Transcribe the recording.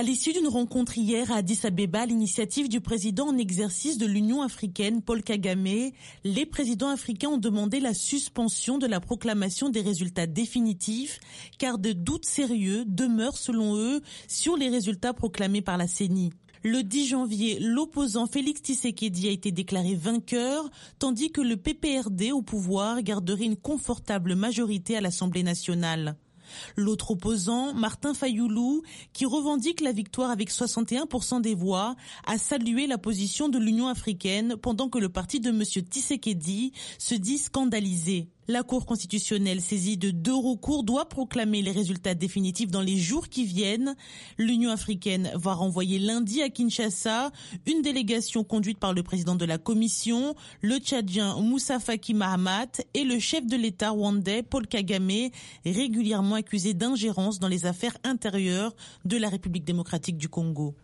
À l'issue d'une rencontre hier à Addis Abeba, l'initiative du président en exercice de l'Union africaine, Paul Kagame, les présidents africains ont demandé la suspension de la proclamation des résultats définitifs, car de doutes sérieux demeurent selon eux sur les résultats proclamés par la CENI. Le 10 janvier, l'opposant Félix Tshisekedi a été déclaré vainqueur, tandis que le PPRD au pouvoir garderait une confortable majorité à l'Assemblée nationale. L'autre opposant, Martin Fayoulou, qui revendique la victoire avec 61% des voix, a salué la position de l'Union africaine pendant que le parti de M. Tshisekedi se dit scandalisé. La Cour constitutionnelle saisie de deux recours doit proclamer les résultats définitifs dans les jours qui viennent. L'Union africaine va renvoyer lundi à Kinshasa une délégation conduite par le président de la Commission, le Tchadien Moussa Faki Mahamat et le chef de l'État rwandais Paul Kagame, régulièrement accusé d'ingérence dans les affaires intérieures de la République démocratique du Congo.